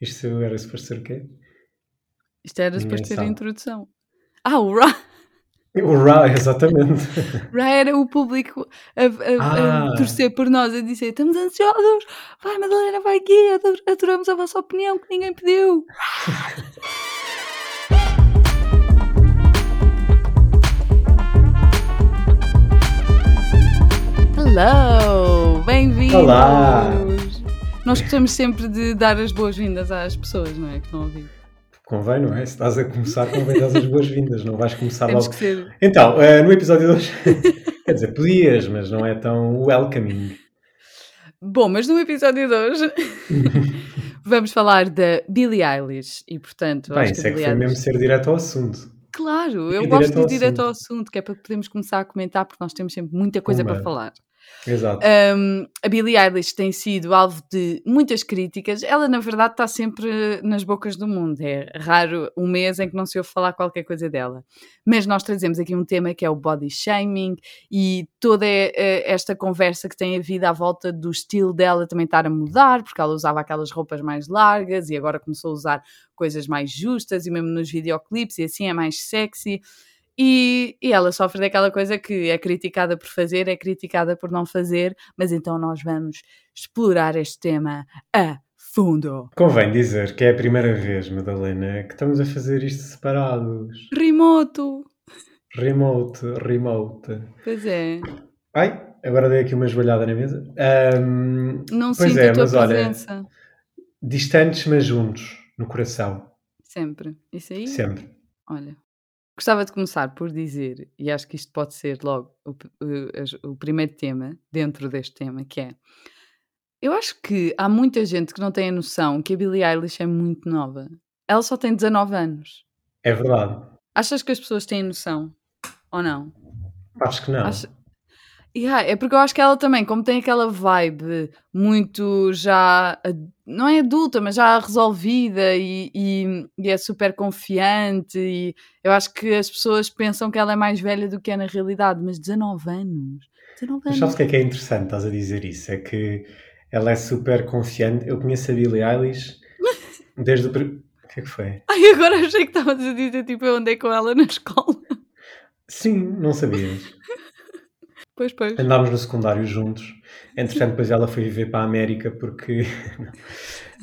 Isto era suposto ser o quê? Isto era suposto ser a introdução. Ah, o Ra, O Ra, exatamente. Ra era o público a, a- a Ah. torcer por nós, a dizer: estamos ansiosos, vai Madalena, vai aqui, ador- adoramos a vossa opinião que ninguém pediu. Hello! Bem-vindos! Olá. Nós gostamos sempre de dar as boas-vindas às pessoas, não é? Que estão a ouvir. Convém, não é? Se estás a começar, convém dar as boas-vindas, não vais começar Temos logo. que ser. Então, eh, no episódio de hoje, quer dizer, podias, mas não é tão welcoming. Bom, mas no episódio de hoje vamos falar da Billie Eilish e, portanto, Bem, isso é que foi mesmo ser direto ao assunto. Claro, eu gosto de ir direto ao assunto. que é para podermos começar a comentar, porque nós temos sempre muita coisa Pumba. para falar. Exato. Um, a Billie Eilish tem sido alvo de muitas críticas. Ela, na verdade, está sempre nas bocas do mundo. É raro um mês em que não se ouve falar qualquer coisa dela. Mas nós trazemos aqui um tema que é o body shaming e toda eh, esta conversa que tem havido à volta do estilo dela também estar a mudar, porque ela usava aquelas roupas mais largas e agora começou a usar coisas mais justas e mesmo nos videoclipes e assim é mais sexy. E, e ela sofre daquela coisa que é criticada por fazer, é criticada por não fazer, mas então nós vamos explorar este tema a fundo. Convém dizer que é a primeira vez, Madalena, que estamos a fazer isto separados. Remoto! Remote, remote. Pois é, Ai, agora dei aqui uma joelhada na mesa. Ahm, não sinto é, a tua mas olha- presença. distantes, mas juntos, no coração, Sempre. Isso aí, sempre. olha. Gostava de começar por dizer, e acho que isto pode ser logo o, o- as- o primeiro tema dentro deste tema, que é eu acho que há muita gente que não tem a noção que a Billie Eilish é muito nova. Ela só tem 19 anos. É verdade. Achas que as pessoas têm noção? Ou não? Acho que não. Acho- Yeah, é porque eu acho que ela também, como tem aquela vibe muito já, não é adulta, mas já resolvida e, e- e é super confiante. E eu acho que as pessoas pensam que ela é mais velha do que é na realidade, mas 19 anos. 19 Mas anos. sabes o que é que é interessante, estás a dizer isso? É que ela é super confiante. Eu conheço a Billie Eilish desde o... O que é que foi? Ai, agora achei que estavas a dizer tipo eu andei com ela na escola. Sim, não sabias. Pois, pois. Andámos no secundário juntos. Entretanto, depois ela foi viver para a América porque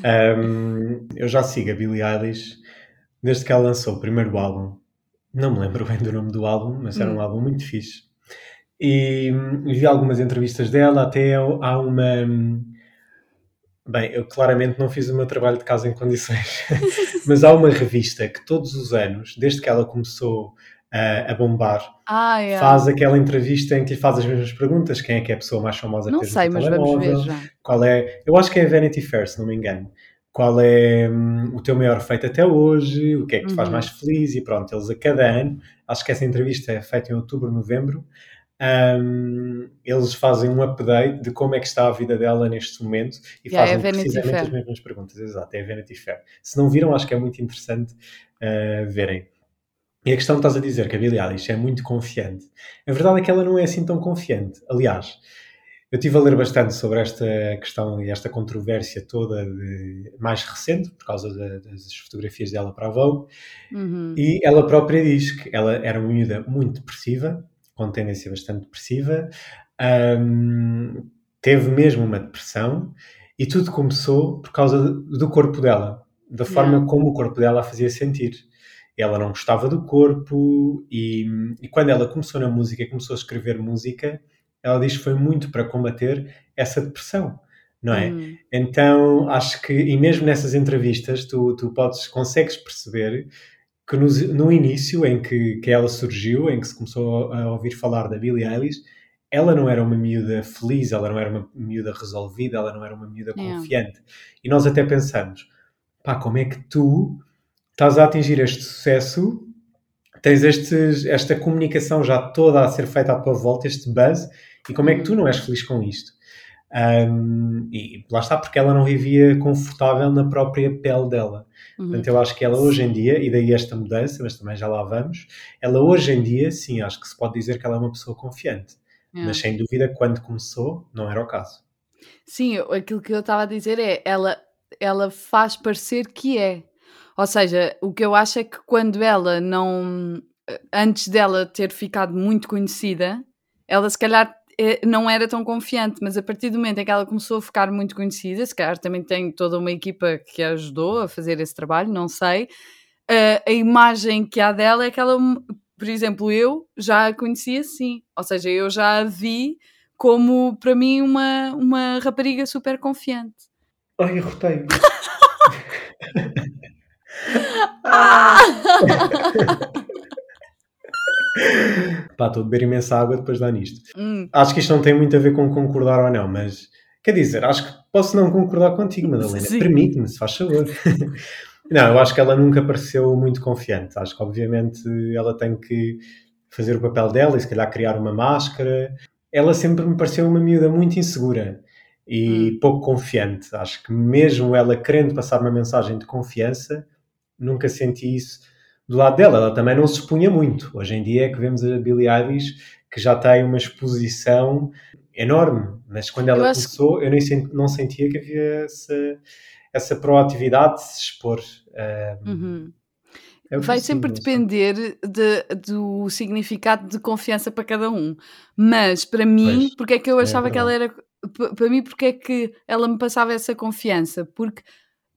Ahm, eu já sigo a Billie Eilish desde que ela lançou o primeiro álbum. Não me lembro bem do nome do álbum, mas era um Hum. álbum muito fixe. E hum, vi algumas entrevistas dela, até há uma. hum, Bem, eu claramente não fiz o meu trabalho de casa em condições, mas há uma revista que todos os anos, desde que ela começou a, a bombar, Ah, é. faz aquela entrevista em que lhe faz as mesmas perguntas: quem é que é a pessoa mais famosa Não sei, mas vamos ver já. Qual é? Eu acho que é a Vanity Fair, se não me engano. Qual é hum, o teu maior feito até hoje? O que é que te faz Uhum. mais feliz? E pronto, eles a cada ano, acho que essa entrevista é feita em outubro, novembro. hum, eles fazem um update de como é que está a vida dela neste momento e Yeah, é fazem Vanity precisamente Fair. as mesmas perguntas. Exato, é a Vanity Fair. Se não viram, acho que é muito interessante uh, verem. E a questão que estás a dizer que a Billie Eilish é muito confiante. A verdade é que ela não é assim tão confiante. Aliás, eu estive a ler bastante sobre esta questão e esta controvérsia toda de- mais recente, por causa da- das fotografias dela para a Vogue, Uhum. e ela própria diz que ela era uma miúda muito depressiva, com tendência bastante depressiva, hum, teve mesmo uma depressão, e tudo começou por causa do corpo dela, da forma como o corpo dela a fazia sentir. Ela não gostava do corpo, e, e quando ela começou na música, começou a escrever música, ela diz que foi muito para combater essa depressão, não é? Uhum. Então, acho que, e mesmo nessas entrevistas, tu, tu podes, consegues perceber que no, no início em que, que ela surgiu, em que se começou a ouvir falar da Billie Eilish, ela não era uma miúda feliz, ela não era uma miúda resolvida, ela não era uma miúda Yeah. confiante. E nós até pensamos, pá, como é que tu estás a atingir este sucesso, tens estes, esta comunicação já toda a ser feita à tua volta, este buzz, e como é que tu não és feliz com isto? Um, e lá está, porque ela não vivia confortável na própria pele dela. Uhum. Portanto, eu acho que ela hoje em dia, e daí esta mudança, mas também já lá vamos, ela hoje em dia, sim, acho que se pode dizer que ela é uma pessoa confiante. Yeah. Mas sem dúvida, quando começou, não era o caso. Sim, aquilo que eu estava a dizer é, ela, ela faz parecer que é. Ou seja, o que eu acho é que quando ela não. Antes dela ter ficado muito conhecida, ela se calhar eh, não era tão confiante, mas a partir do momento em que ela começou a ficar muito conhecida, se calhar também tem toda uma equipa que a ajudou a fazer esse trabalho, não sei. Uh, a imagem que há dela é que ela, por exemplo, eu já a conhecia assim, ou seja, eu já a vi como para mim uma, uma rapariga super confiante. Ai, rotei. ah! Pá, estou a beber imensa água depois de dar nisto. Hum. Acho que isto não tem muito a ver com concordar ou não, mas quer dizer, acho que posso não concordar contigo, Madalena. Permite-me, se faz favor. não, eu acho que ela nunca pareceu muito confiante. Acho que, obviamente, ela tem que fazer o papel dela e, se calhar, criar uma máscara. Ela sempre me pareceu uma miúda muito insegura e hum. pouco confiante. Acho que, mesmo ela querendo passar uma mensagem de confiança, nunca senti isso do lado dela, ela também não se expunha muito. Hoje em dia é que vemos a Billie Eilish que já tem uma exposição enorme, mas quando ela eu começou que... eu nem sent, não sentia que havia essa, essa proatividade de se expor. uhum. é Vai sempre depender de, do significado de confiança para cada um. Mas para mim, pois, porque é que eu é achava é que ela era. Para mim, porque é que ela me passava essa confiança? Porque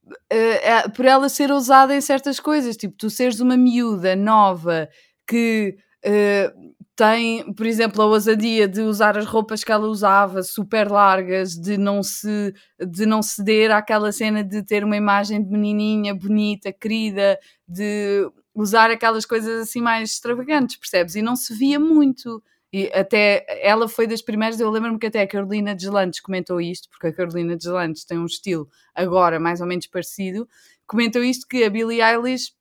uh, por ela ser ousada em certas coisas, tipo, tu seres uma miúda nova que uh, tem, por exemplo, a ousadia de usar as roupas que ela usava, super largas, de não se de não ceder àquela cena de ter uma imagem de menininha bonita, querida, de usar aquelas coisas assim mais extravagantes, percebes? E não se via muito. E até ela foi das primeiras, eu lembro-me que até a Carolina Deslandes comentou isto, porque a Carolina Deslandes tem um estilo agora mais ou menos parecido, comentou isto que a Billie Eilish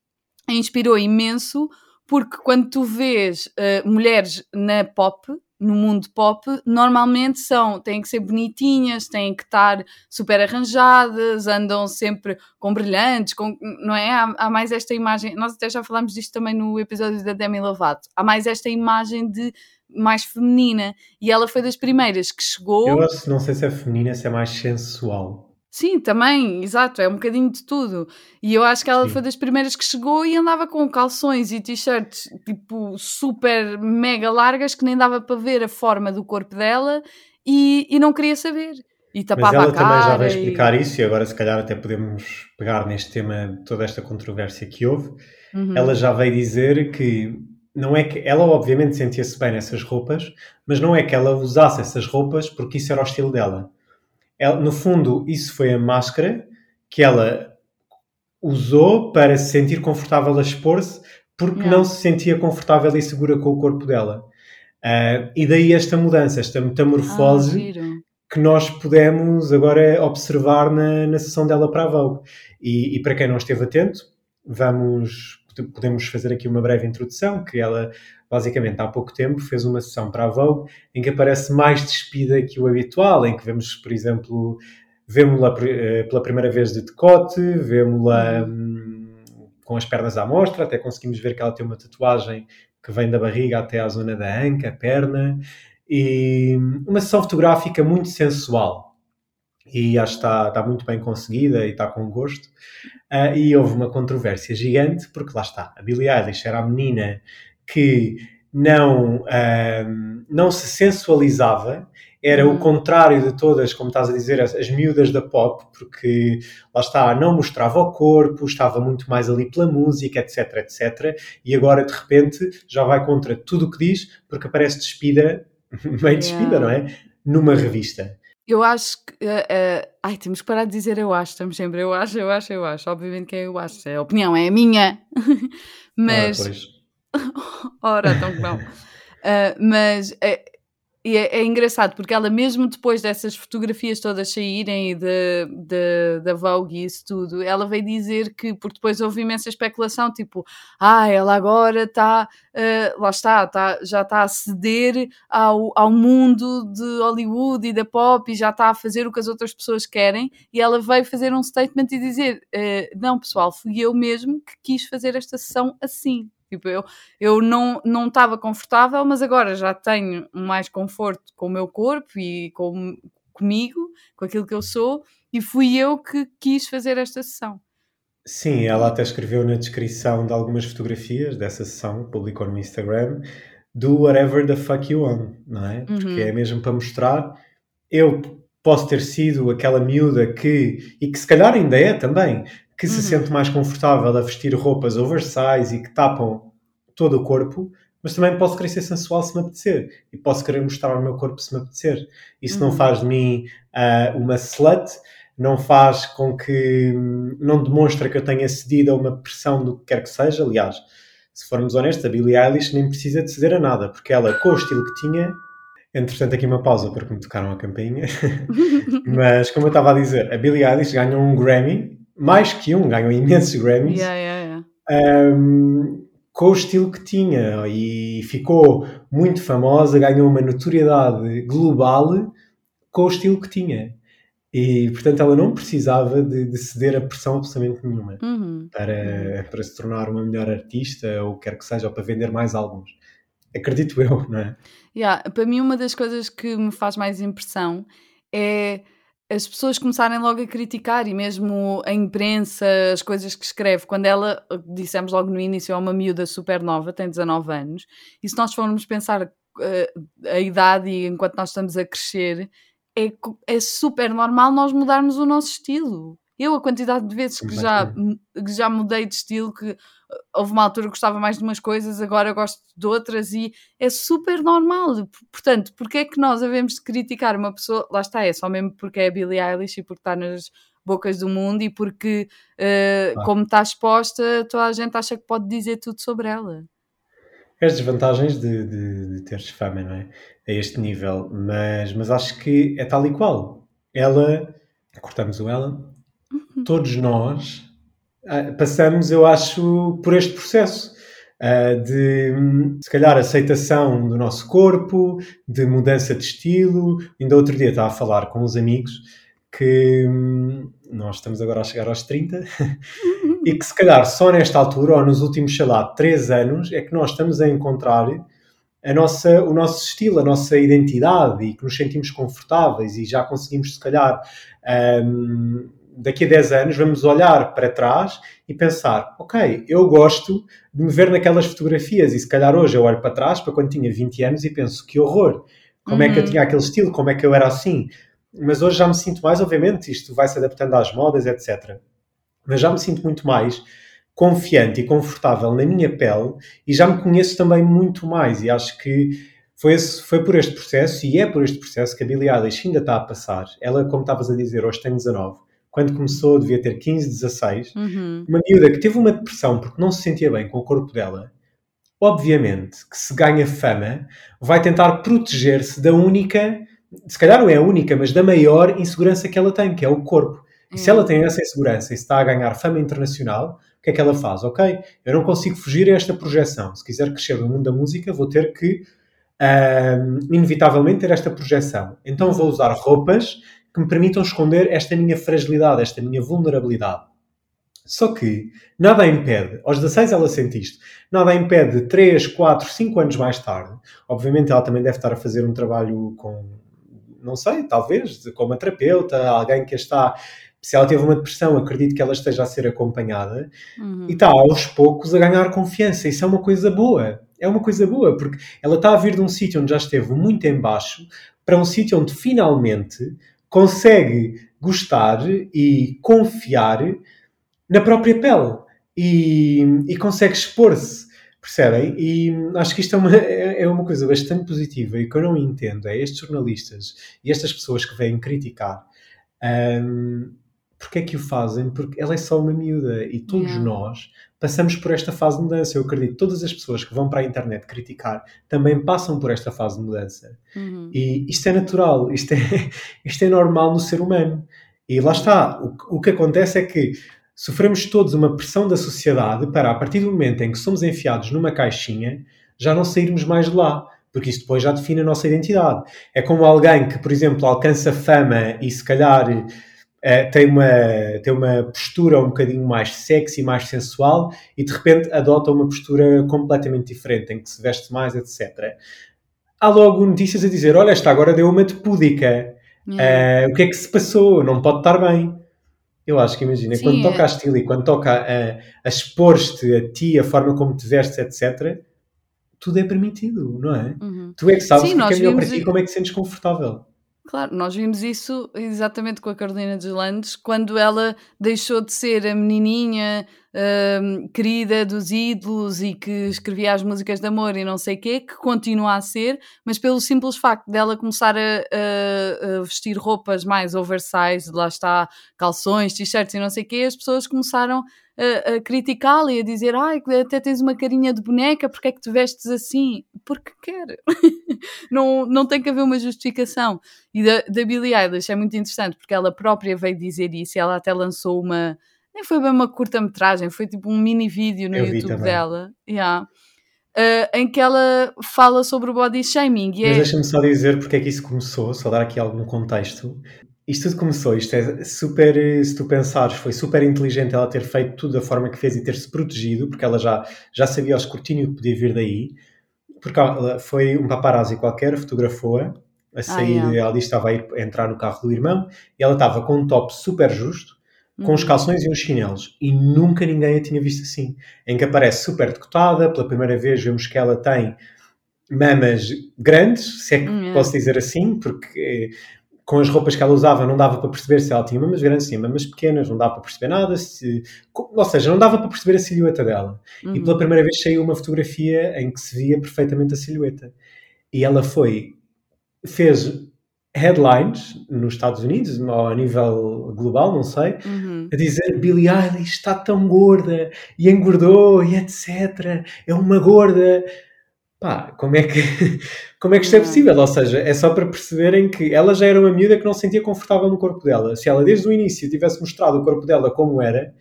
inspirou imenso, porque quando tu vês uh, mulheres na pop, no mundo pop, normalmente são, têm que ser bonitinhas, têm que estar super arranjadas, andam sempre com brilhantes, com, não é? Há, há, mais esta imagem, nós até já falámos disto também no episódio da Demi Lovato, há mais esta imagem de mais feminina. E ela foi das primeiras que chegou. Eu não sei se é feminina, se é mais sensual. Sim, também, exato, é um bocadinho de tudo. E eu acho que ela Sim. foi das primeiras que chegou e andava com calções e t-shirts tipo super mega largas que nem dava para ver a forma do corpo dela e, e não queria saber. E tapava Mas ela a cara também já vai explicar e... isso e agora se calhar até podemos pegar neste tema toda esta controvérsia que houve. Uhum. Ela já veio dizer que não é que ela obviamente sentia-se bem nessas roupas, mas não é que ela usasse essas roupas porque isso era o estilo dela. Ela, no fundo, isso foi a máscara que ela usou para se sentir confortável a expor-se porque yeah. não se sentia confortável e segura com o corpo dela. Uh, e daí esta mudança, esta metamorfose ah, que nós pudemos agora observar na, na sessão dela para a Vogue. E, e para quem não esteve atento, vamos podemos fazer aqui uma breve introdução, que ela basicamente há pouco tempo fez uma sessão para a Vogue em que aparece mais despida que o habitual, em que vemos, por exemplo, vemos-la eh, pela primeira vez de decote, vemos-la hum, com as pernas à mostra, até conseguimos ver que ela tem uma tatuagem que vem da barriga até à zona da anca, perna, e hum, uma sessão fotográfica muito sensual. E acho que está, está muito bem conseguida e está com gosto. Uh, e houve uma controvérsia gigante, porque lá está, a Billie Eilish era a menina que não, uh, não se sensualizava, era o uhum. contrário de todas, como estás a dizer, as, as miúdas da pop, porque lá está, não mostrava o corpo, estava muito mais ali pela música, etc, etc, e agora de repente já vai contra tudo o que diz, porque aparece despida, meio despida, yeah. não é? Numa revista. Eu acho que. Uh, uh, ai, temos que parar de dizer eu acho, estamos sempre eu acho, eu acho, eu acho. Obviamente que é eu acho, é a opinião, é a minha. mas. Ora, pois. Ora então que não. Uh, mas e é, é, engraçado porque ela, mesmo depois dessas fotografias todas saírem de, de, da Vogue e isso tudo, ela veio dizer que, porque depois houve imensa especulação, tipo, ah, ela agora está, uh, lá está, tá, já está a ceder ao, ao mundo de Hollywood e da pop e já está a fazer o que as outras pessoas querem. E ela veio fazer um statement e dizer: uh, não, pessoal, fui eu mesmo que quis fazer esta sessão assim. Tipo, eu, eu não não estava confortável, mas agora já tenho mais conforto com o meu corpo e com, comigo, com aquilo que eu sou, e fui eu que quis fazer esta sessão. Sim, ela até escreveu na descrição de algumas fotografias dessa sessão, publicou no Instagram, do whatever the fuck you want, não é? Porque Uhum. é mesmo para mostrar, eu posso ter sido aquela miúda que, e que se calhar ainda é também, que se Uhum. sente mais confortável a vestir roupas oversize e que tapam todo o corpo, mas também posso querer ser sensual se me apetecer e posso querer mostrar o meu corpo se me apetecer. Isso não Uhum. faz de mim ah, uma slut, não faz com que não demonstra que eu tenha cedido a uma pressão do que quer que seja. Aliás, se formos honestos, a Billie Eilish nem precisa de ceder a nada, porque ela, com o estilo que tinha, entretanto, aqui uma pausa porque me tocaram a campainha. Mas, como eu estava a dizer, a Billie Eilish ganhou um Grammy, mais que um, ganhou imensos Grammys, Yeah, yeah, yeah. um, com o estilo que tinha e ficou muito famosa, ganhou uma notoriedade global com o estilo que tinha. E, portanto, ela não precisava de, de ceder a pressão absolutamente nenhuma Uhum. para, para se tornar uma melhor artista ou quer que seja, ou para vender mais álbuns. Acredito eu, não é? Yeah, para mim, uma das coisas que me faz mais impressão é as pessoas começarem logo a criticar e mesmo a imprensa, as coisas que escreve. Quando ela, dissemos logo no início, é uma miúda super nova, tem 19 anos, e se nós formos pensar uh, a idade e enquanto nós estamos a crescer, é, é super normal nós mudarmos o nosso estilo. Eu, a quantidade de vezes que já, que já mudei de estilo, que houve uma altura que gostava mais de umas coisas, agora gosto de outras, e é super normal. Portanto, porque é que nós devemos criticar uma pessoa? Lá está, é só mesmo porque é a Billie Eilish e porque está nas bocas do mundo e porque, uh, Ah. como está exposta, toda a gente acha que pode dizer tudo sobre ela. As desvantagens de, de, de teres fama, não é? A este nível, mas, mas acho que é tal e qual. Ela, cortamos o ela, todos nós uh, passamos, eu acho, por este processo uh, de, se calhar, aceitação do nosso corpo, de mudança de estilo. Ainda outro dia estava a falar com uns amigos que hum, nós estamos agora a chegar aos 30 e que, se calhar, só nesta altura, ou nos últimos, sei lá, 3 anos, é que nós estamos a encontrar a nossa, o nosso estilo, a nossa identidade e que nos sentimos confortáveis e já conseguimos, se calhar, um, daqui a 10 anos, vamos olhar para trás e pensar: ok, eu gosto de me ver naquelas fotografias e se calhar hoje eu olho para trás, para quando tinha 20 anos, e penso: que horror! Como uhum. é que eu tinha aquele estilo? Como é que eu era assim? Mas hoje já me sinto mais, obviamente, isto vai se adaptando às modas, etc. Mas já me sinto muito mais confiante e confortável na minha pele e já me conheço também muito mais e acho que foi, esse, foi por este processo e é por este processo que a Billie Eilish ainda está a passar. Ela, como estavas a dizer, hoje tem 19. Quando começou, devia ter 15, 16. Uhum. Uma miúda que teve uma depressão porque não se sentia bem com o corpo dela. Obviamente que se ganha fama, vai tentar proteger-se da única, se calhar não é a única, mas da maior insegurança que ela tem, que é o corpo. E se ela tem essa insegurança e está a ganhar fama internacional, o que é que ela faz? Ok, eu não consigo fugir a esta projeção. Se quiser crescer no mundo da música, vou ter que, um, inevitavelmente, ter esta projeção. Então vou usar roupas que me permitam esconder esta minha fragilidade, esta minha vulnerabilidade. Só que nada a impede, aos 16 ela sente isto, nada a impede de 3, 4, 5 anos mais tarde, obviamente ela também deve estar a fazer um trabalho com, não sei, talvez, com uma terapeuta, alguém que está se ela teve uma depressão, acredito que ela esteja a ser acompanhada uhum. e está aos poucos a ganhar confiança. Isso é uma coisa boa. É uma coisa boa, porque ela está a vir de um sítio onde já esteve muito em baixo para um sítio onde finalmente consegue gostar e confiar na própria pele e, e consegue expor-se. Percebem? E acho que isto é uma, é uma coisa bastante positiva e o que eu não entendo é estes jornalistas e estas pessoas que vêm criticar. Um, porque é que o fazem? Porque ela é só uma miúda e todos Yeah. nós passamos por esta fase de mudança. Eu acredito que todas as pessoas que vão para a internet criticar também passam por esta fase de mudança. Uhum. E isto é natural, isto é, isto é normal no ser humano. E lá está, o, o que acontece é que sofremos todos uma pressão da sociedade para, a partir do momento em que somos enfiados numa caixinha, já não sairmos mais de lá. Porque isso depois já define a nossa identidade. É como alguém que, por exemplo, alcança fama e se calhar Uh, tem, uma, tem uma postura um bocadinho mais sexy, mais sensual e de repente adota uma postura completamente diferente, em que se veste mais, etc. Há logo notícias a dizer: olha, esta agora deu uma de púdica. Uh, o que é que se passou? Não pode estar bem. Eu acho que imagina, Sim, quando toca é. a estilo e quando toca a, a expor-te a ti, a forma como te vestes, etc., tudo é permitido, não é? Uhum. Tu é que sabes Sim, o que é melhor para ti e como é que te sentes confortável. Claro, nós vimos isso exatamente com a Carolina de Landes, quando ela deixou de ser a menininha uh, querida dos ídolos e que escrevia as músicas de amor e não sei o quê, que continua a ser, mas pelo simples facto dela começar a, a, a vestir roupas mais oversized, lá está, calções, t-shirts e não sei o quê, as pessoas começaram a, a criticá-la e a dizer ai, até tens uma carinha de boneca, porque é que te vestes assim? Porque quer. não, não tem que haver uma justificação. E da, da Billie Eilish é muito interessante, porque ela própria veio dizer isso e ela até lançou uma... Nem foi bem uma curta-metragem, foi tipo um mini vídeo no Eu YouTube dela. Yeah. Uh, em que ela fala sobre o body shaming. Mas é... deixa-me só dizer porque é que isso começou, só dar aqui algum contexto. Isto tudo começou, isto é super, se tu pensares, foi super inteligente ela ter feito tudo da forma que fez e ter-se protegido, porque ela já, já sabia o escrutínio que podia vir daí, porque ela foi um paparazzi qualquer, fotografou-a, a ah, sair, ah, ela disse que estava a, ir, a entrar no carro do irmão, e ela estava com um top super justo, com uhum. os calções e uns chinelos, e nunca ninguém a tinha visto assim, em que aparece super decotada, pela primeira vez vemos que ela tem mamas grandes, se é que uhum. posso dizer assim, porque com as roupas que ela usava não dava para perceber se ela tinha mamas grandes, tinha mamas pequenas, não dava para perceber nada, se, ou seja, não dava para perceber a silhueta dela. Uhum. E pela primeira vez saiu uma fotografia em que se via perfeitamente a silhueta. E ela foi, fez headlines nos Estados Unidos, ou a nível global, não sei, uhum. a dizer Billie Eilish está tão gorda e engordou e etc. É uma gorda pá, como é que, como é que isto é possível? Ou seja, é só para perceberem que ela já era uma miúda que não se sentia confortável no corpo dela. Se ela desde o início tivesse mostrado o corpo dela como era,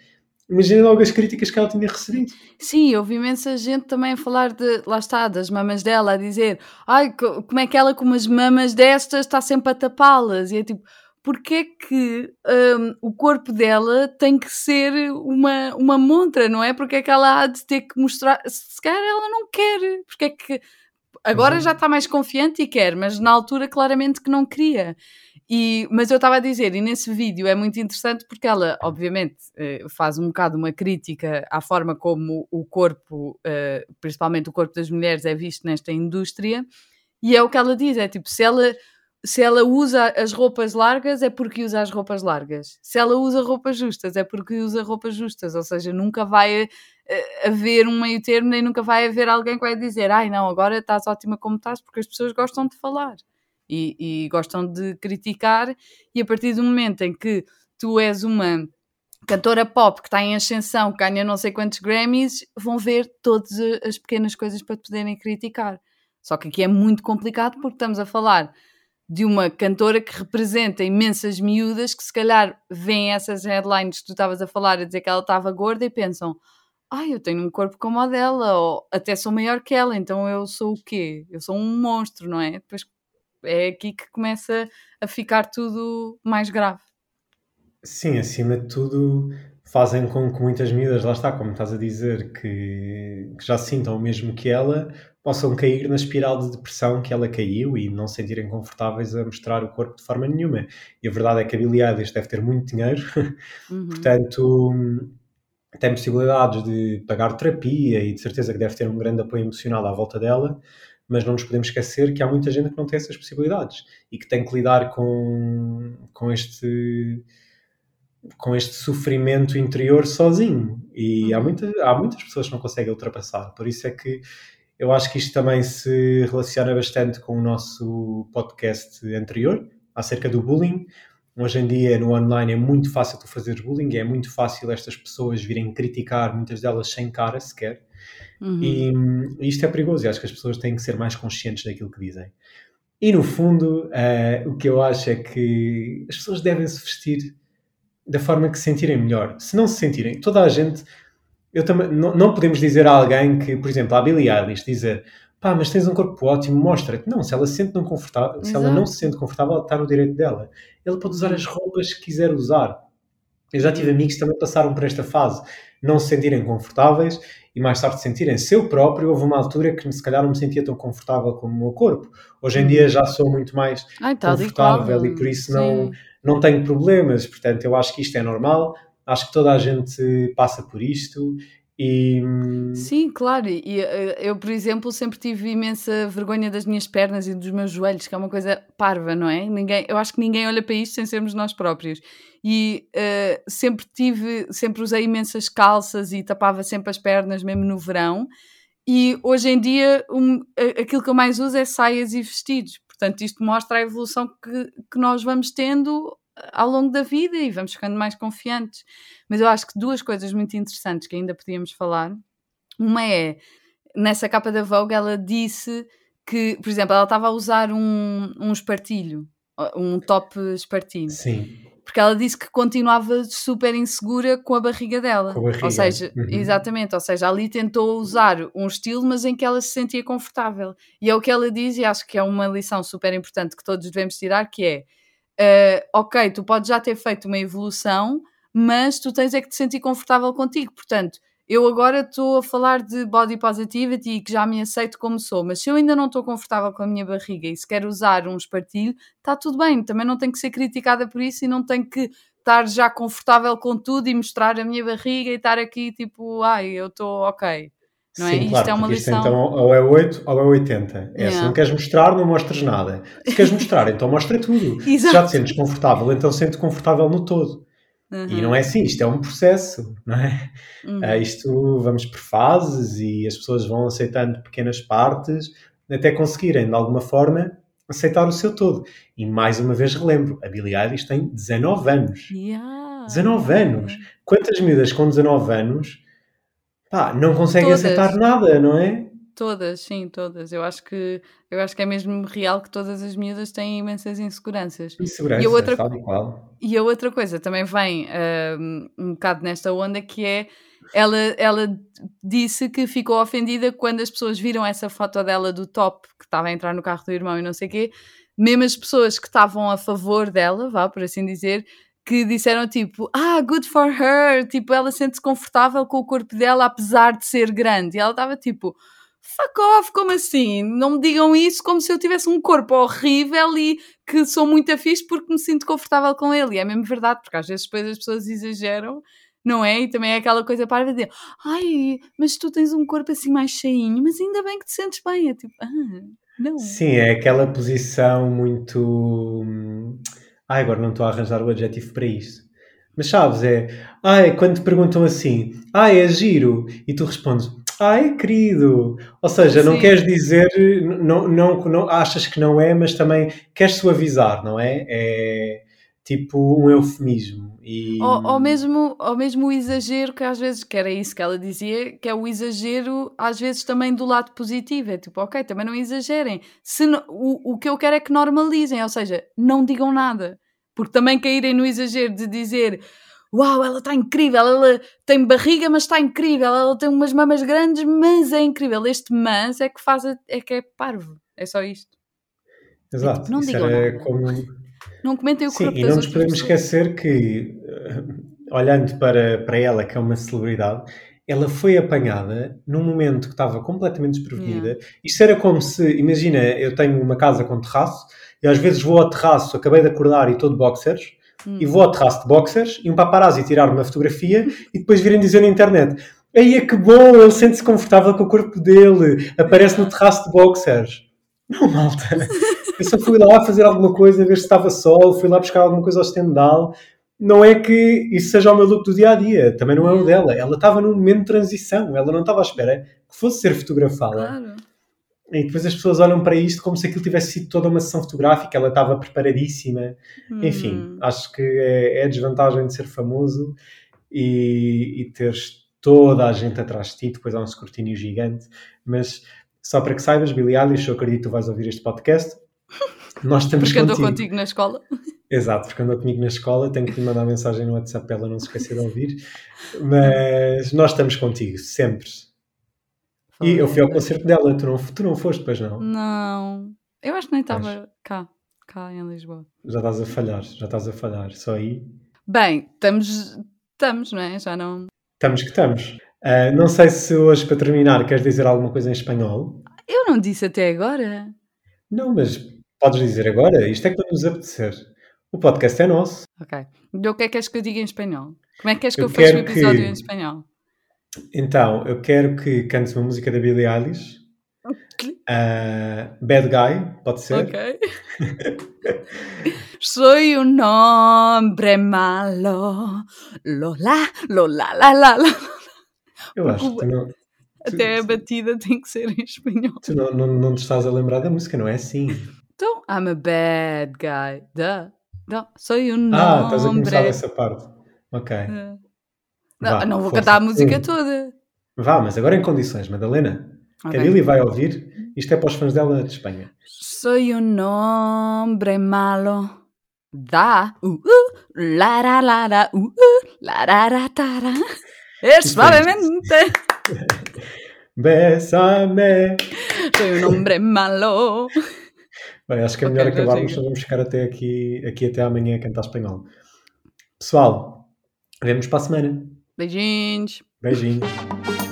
imagina logo as críticas que ela tinha recebido. Sim, houve imensa gente também a falar de, lá está, das mamas dela, a dizer, ai, como é que ela com umas mamas destas está sempre a tapá-las? E é tipo, porque é que um, o corpo dela tem que ser uma, uma montra, não é? Porque é que ela há de ter que mostrar. Se calhar ela não quer, porque é que. Agora já está mais confiante e quer, mas na altura claramente que não queria. E, mas eu estava a dizer, e nesse vídeo é muito interessante porque ela, obviamente, eh, faz um bocado uma crítica à forma como o corpo, eh, principalmente o corpo das mulheres, é visto nesta indústria. E é o que ela diz: é tipo, se ela se ela usa as roupas largas é porque usa as roupas largas. Se ela usa roupas justas é porque usa roupas justas. Ou seja, nunca vai uh, haver um meio termo nem nunca vai haver alguém que vai dizer ai não, agora estás ótima como estás porque as pessoas gostam de falar e, e gostam de criticar e a partir do momento em que tu és uma cantora pop que está em ascensão, que ganha não sei quantos Grammys, vão ver todas as pequenas coisas para te poderem criticar. Só que aqui é muito complicado porque estamos a falar de uma cantora que representa imensas miúdas que se calhar veem essas headlines que tu estavas a falar a dizer que ela estava gorda e pensam ai, ah, eu tenho um corpo como a dela, ou até sou maior que ela, então eu sou o quê? Eu sou um monstro, não é? Depois é aqui que começa a ficar tudo mais grave. Sim, acima de tudo fazem com que muitas miúdas, lá está, como estás a dizer, que, que já sintam o mesmo que ela, possam cair na espiral de depressão que ela caiu e não se sentirem confortáveis a mostrar o corpo de forma nenhuma. E a verdade é que a Billie Eilish deve ter muito dinheiro, uhum. portanto tem possibilidades de pagar terapia e de certeza que deve ter um grande apoio emocional à volta dela, mas não nos podemos esquecer que há muita gente que não tem essas possibilidades e que tem que lidar com, com este com este sofrimento interior sozinho e há, uhum. muita, há muitas pessoas que não conseguem ultrapassar, por isso é que eu acho que isto também se relaciona bastante com o nosso podcast anterior, acerca do bullying. Hoje em dia, no online, é muito fácil tu fazeres bullying, é muito fácil estas pessoas virem criticar, muitas delas sem cara sequer. Uhum. E, isto é perigoso, e acho que as pessoas têm que ser mais conscientes daquilo que dizem. E no fundo, uh, o que eu acho é que as pessoas devem se vestir da forma que se sentirem melhor. Se não se sentirem, toda a gente eu também, não, não podemos dizer a alguém que, por exemplo, a Billie Eilish dizer pá, mas tens um corpo ótimo, mostra-te. Não, se ela se sente não confortável, Exato. se ela não se sente confortável, está no direito dela. Ela pode usar as roupas que quiser usar. Eu já tive amigos que também passaram por esta fase. Não se sentirem confortáveis e mais tarde sentirem-se eu próprio. Houve uma altura que se calhar não me sentia tão confortável com o meu corpo. Hoje em dia já sou muito mais Ai, tal e confortável e por isso não, não tenho problemas. Portanto, eu acho que isto é normal. Acho que toda a gente passa por isto e Sim, claro. E eh, eu, por exemplo, sempre tive imensa vergonha das minhas pernas e dos meus joelhos, que é uma coisa parva, não é? Ninguém, eu acho que ninguém olha para isto sem sermos nós próprios. E eh, sempre tive, sempre usei imensas calças e tapava sempre as pernas, mesmo no verão. E hoje em dia um, aquilo que eu mais uso é saias e vestidos. Portanto, isto mostra a evolução que, que nós vamos tendo ao longo da vida e vamos ficando mais confiantes. Mas eu acho que duas coisas muito interessantes que ainda podíamos falar. Uma é, nessa capa da Vogue, ela disse que, por exemplo, ela estava a usar um, um espartilho, um top espartilho, sim, porque ela disse que continuava super insegura com a barriga dela. Com a barriga, Ou seja, uhum. exatamente, ou seja, ali tentou usar um estilo, mas em que ela se sentia confortável. E é o que ela diz, e acho que é uma lição super importante que todos devemos tirar, que é eh, ok, tu podes já ter feito uma evolução, mas tu tens é que te sentir confortável contigo. Portanto, eu agora estou a falar de body positivity e que já me aceito como sou, mas se eu ainda não estou confortável com a minha barriga e se quero usar um espartilho, está tudo bem, também não tenho que ser criticada por isso e não tenho que estar já confortável com tudo e mostrar a minha barriga e estar aqui tipo, ai, eu estou ok. Não é? Sim, Isto claro, é uma isto lição. então ou é 8 ou é 80. É, Se Yeah. não queres mostrar, não mostras nada. Se queres mostrar, então mostra tudo. Se já te sentes confortável, então sente confortável no todo. E não é assim, isto é um processo, não é? Uhum. Ah, isto vamos por fases e as pessoas vão aceitando pequenas partes até conseguirem, de alguma forma, aceitar o seu todo. E mais uma vez relembro, a Billie Eilish tem 19 anos. Yeah. 19 anos. Quantas miúdas com 19 anos pá, não conseguem Todas. aceitar nada, não é? Todas, sim, todas. Eu acho que eu acho que é mesmo real que todas as miúdas têm imensas inseguranças. Insegurança, E a outra- tal e qual. E a outra coisa também vem um, um bocado nesta onda que é ela, ela disse que ficou ofendida quando as pessoas viram essa foto dela do top que estava a entrar no carro do irmão e não sei o quê, mesmo as pessoas que estavam a favor dela, vá por assim dizer, que disseram tipo, ah, good for her, tipo, ela sente-se confortável com o corpo dela apesar de ser grande. E ela estava tipo, fuck off, como assim? Não me digam isso como se eu tivesse um corpo horrível e que sou muito fixe porque me sinto confortável com ele. E é mesmo verdade, porque às vezes depois as pessoas exageram, não é? E também é aquela coisa para dizer, ai, mas tu tens um corpo assim mais cheinho, mas ainda bem que te sentes bem. É tipo, ah, não. Sim, é aquela posição muito. Ai, agora não estou a arranjar o adjetivo para isto. Mas sabes, é. Ai, quando te perguntam assim, ai, é giro, e tu respondes, ai, querido. Ou seja, não Sim. queres dizer, não, não, não, achas que não é, mas também queres suavizar, não é? É tipo um eufemismo. E... Ou, ou mesmo, ou mesmo o exagero, que às vezes, que era isso que ela dizia, que é o exagero, às vezes também do lado positivo. É tipo, ok, também não exagerem. Se o, o que eu quero é que normalizem, ou seja, não digam nada. Porque também caírem no exagero de dizer uau, ela está incrível, ela tem barriga, mas está incrível, ela tem umas mamas grandes, mas é incrível. Este mas é que faz, a- é que é parvo. É só isto. Exato. não Isso digam era nada. como. Não comentem o Sim, corpo e das não nos podemos pessoas. esquecer que, olhando para, para ela, que é uma celebridade, ela foi apanhada num momento que estava completamente desprevenida. Isto era como se, imagina, eu tenho uma casa com terraço e às vezes vou ao terraço, acabei de acordar e estou de boxers, Hum. e vou ao terraço de boxers e um paparazzi tirar uma fotografia e depois virem dizer na internet Aí é que bom, ele sente-se confortável com o corpo dele, aparece no terraço de boxers. Não, malta. Eu só fui lá fazer alguma coisa, ver se estava sol, fui lá buscar alguma coisa ao Stendhal. Não é que isso seja o meu look do dia a dia, também não é o dela. Ela estava num momento de transição, ela não estava à espera que fosse ser fotografada. Claro. E depois as pessoas olham para isto como se aquilo tivesse sido toda uma sessão fotográfica, ela estava preparadíssima. Enfim, Hum. acho que é, é a desvantagem de ser famoso e, e teres toda a gente atrás de ti, depois há um escrutínio gigante. Mas só para que saibas, Billy Eilish, eu acredito que tu vais ouvir este podcast. Nós estamos Porque andou contigo. contigo na escola. Exato, porque andou comigo na escola, tenho que lhe mandar mensagem no WhatsApp para ela não se esquecer de ouvir. Mas nós estamos contigo, sempre. E eu fui ao concerto dela, tu não, tu não foste, pois não? Não. Eu acho que nem estava cá, cá em Lisboa. Já estás a falhar, já estás a falhar. Só aí. Bem, estamos, estamos, não é? Já não. Estamos que estamos. Uh, não sei se hoje, para terminar, queres dizer alguma coisa em espanhol? Eu não disse até agora. Não, mas podes dizer agora. Isto é quando nos apetecer. O podcast é nosso. Ok. Então o que é que queres que eu diga em espanhol? Como é que queres que eu, eu feche o episódio que... em espanhol? Então, eu quero que cantes uma música da Billie Eilish. Uh, Bad Guy, pode ser? Ok. Soy un hombre malo. Lola, lola, la, la, la. Eu acho que não. Até a batida tem que ser em espanhol. Tu não, não, não te estás a lembrar da música, não é assim? Então, I'm a bad guy. Duh. Não, soy un ah, estás a começar essa parte. Ok. Uh, Vá, não vou força. cantar a música toda. Vá, mas agora em condições, Madalena. Okay. Que a Lili vai ouvir. Isto é para os fãs dela de Espanha. Soy un hombre malo. Da. Uh, uh, la, la, la, la, uh, uh, la, la, la, ta, la. Es suavemente. Bésame. Soy un hombre malo. Bem, acho que é melhor okay, acabarmos, vamos ficar até aqui, aqui até amanhã a cantar espanhol. Pessoal, vemos para a semana. Beijinhos. Beijinhos.